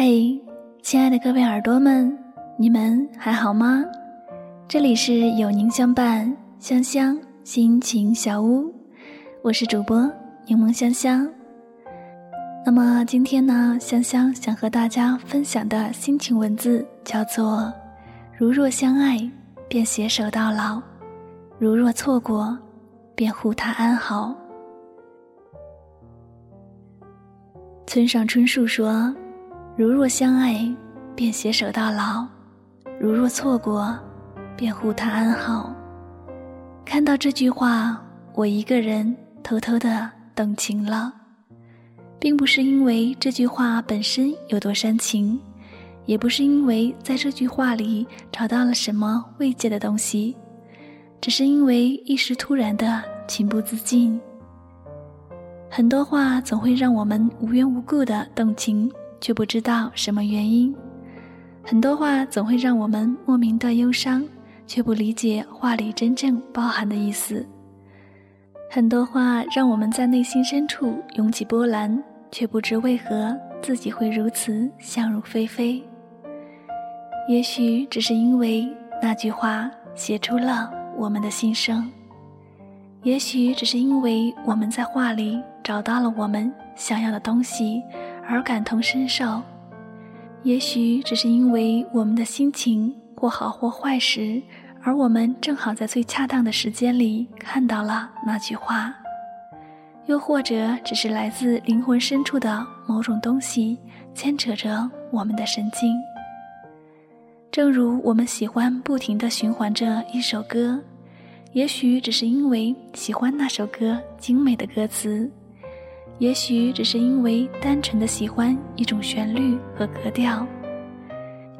嘿，亲爱的各位耳朵们，你们还好吗？这里是有您相伴，香香心情小屋，我是主播柠檬香香。那么今天呢，香香想和大家分享的心情文字叫做“如若相爱，便携手到老；如若错过，便护他安好。”村上春树说。如若相爱，便携手到老；如若错过，便护他安好。看到这句话，我一个人偷偷的动情了，并不是因为这句话本身有多煽情，也不是因为在这句话里找到了什么慰藉的东西，只是因为一时突然的情不自禁。很多话总会让我们无缘无故的动情。却不知道什么原因，很多话总会让我们莫名的忧伤，却不理解话里真正包含的意思。很多话让我们在内心深处涌起波澜，却不知为何自己会如此想入非非。也许只是因为那句话写出了我们的心声，也许只是因为我们在话里找到了我们想要的东西。而感同身受，也许只是因为我们的心情或好或坏时，而我们正好在最恰当的时间里看到了那句话，又或者只是来自灵魂深处的某种东西牵扯着我们的神经。正如我们喜欢不停地循环着一首歌，也许只是因为喜欢那首歌精美的歌词。也许只是因为单纯的喜欢一种旋律和格调，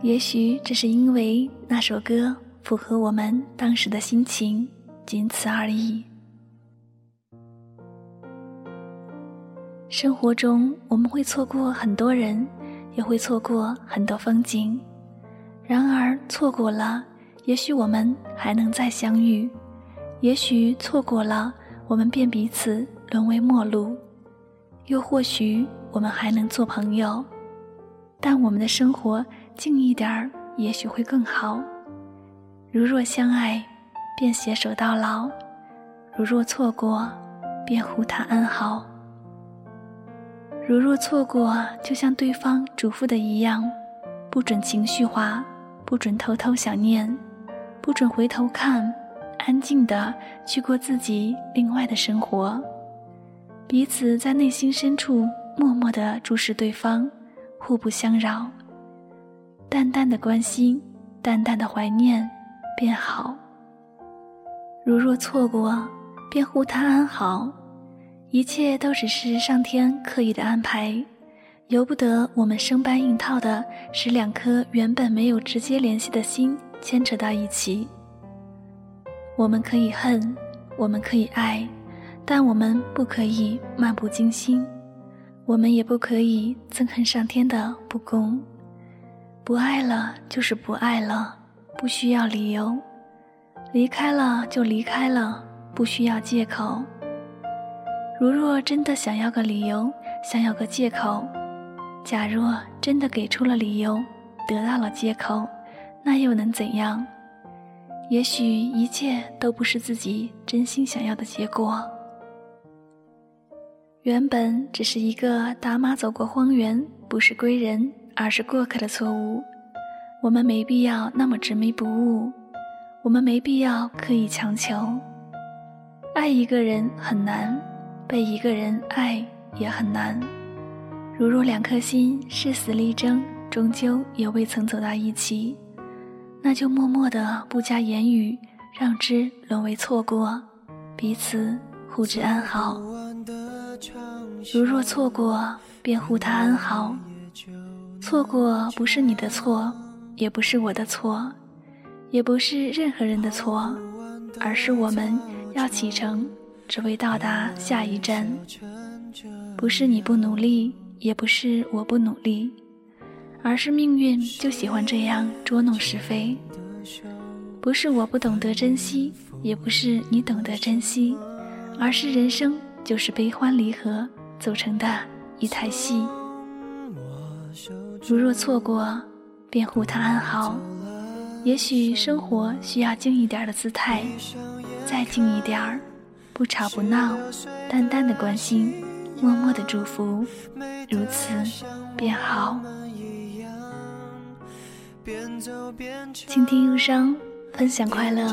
也许只是因为那首歌符合我们当时的心情，仅此而已。生活中我们会错过很多人，也会错过很多风景，然而错过了，也许我们还能再相遇；也许错过了，我们便彼此沦为陌路。又或许我们还能做朋友，但我们的生活近一点儿，也许会更好。如若相爱，便携手到老；如若错过，便护他安好。如若错过，就像对方嘱咐的一样，不准情绪化，不准偷偷想念，不准回头看，安静的去过自己另外的生活。彼此在内心深处默默地注视对方，互不相扰。淡淡的关心，淡淡的怀念，便好。如若错过，便护他安好。一切都只是上天刻意的安排，由不得我们生搬硬套的使两颗原本没有直接联系的心牵扯到一起。我们可以恨，我们可以爱。但我们不可以漫不经心，我们也不可以憎恨上天的不公。不爱了就是不爱了，不需要理由；离开了就离开了，不需要借口。如若真的想要个理由，想要个借口，假若真的给出了理由，得到了借口，那又能怎样？也许一切都不是自己真心想要的结果。原本只是一个打马走过荒原，不是归人，而是过客的错误。我们没必要那么执迷不悟，我们没必要刻意强求。爱一个人很难，被一个人爱也很难。如若两颗心誓死力争，终究也未曾走到一起，那就默默的不加言语，让之沦为错过，彼此互致安好。如若错过，便护他安好。错过不是你的错，也不是我的错，也不是任何人的错，而是我们要启程，只为到达下一站。不是你不努力，也不是我不努力，而是命运就喜欢这样捉弄是非。不是我不懂得珍惜，也不是你懂得珍惜，而是人生就是悲欢离合。组成的一台戏。如若错过，便护他安好。也许生活需要静一点的姿态，再静一点儿，不吵不闹，淡淡的关心，默默的祝福，如此便好。倾听忧伤，分享快乐，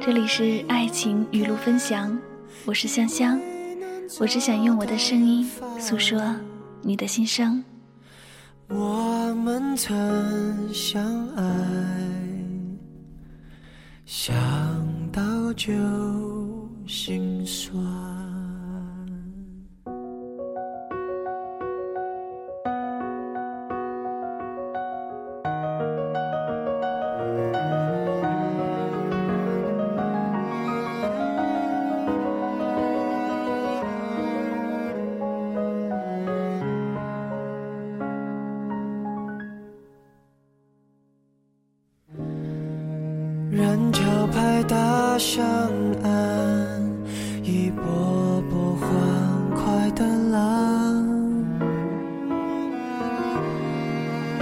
这里是爱情语录分享，我是香香，我只想用我的声音诉说你的心声。我们曾相爱。想到就心酸。拍打上岸，一波波欢快的浪。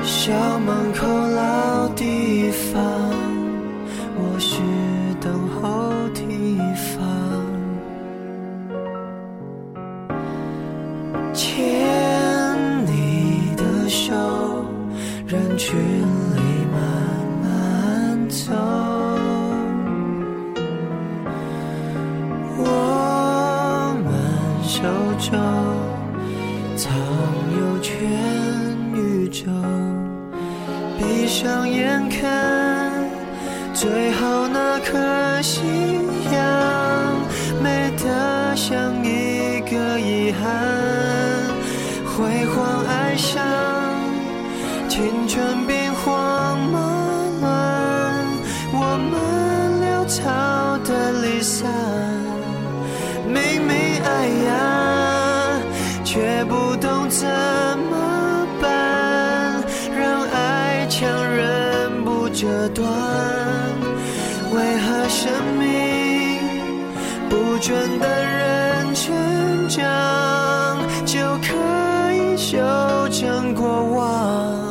校门口老地方，我是等候地方。手藏有全宇宙，闭上眼看最后那颗夕阳，美得像一个遗憾。辉煌爱上青春怎么办，让爱强忍不折断。为何生命不准等人成长，就可以修成过往？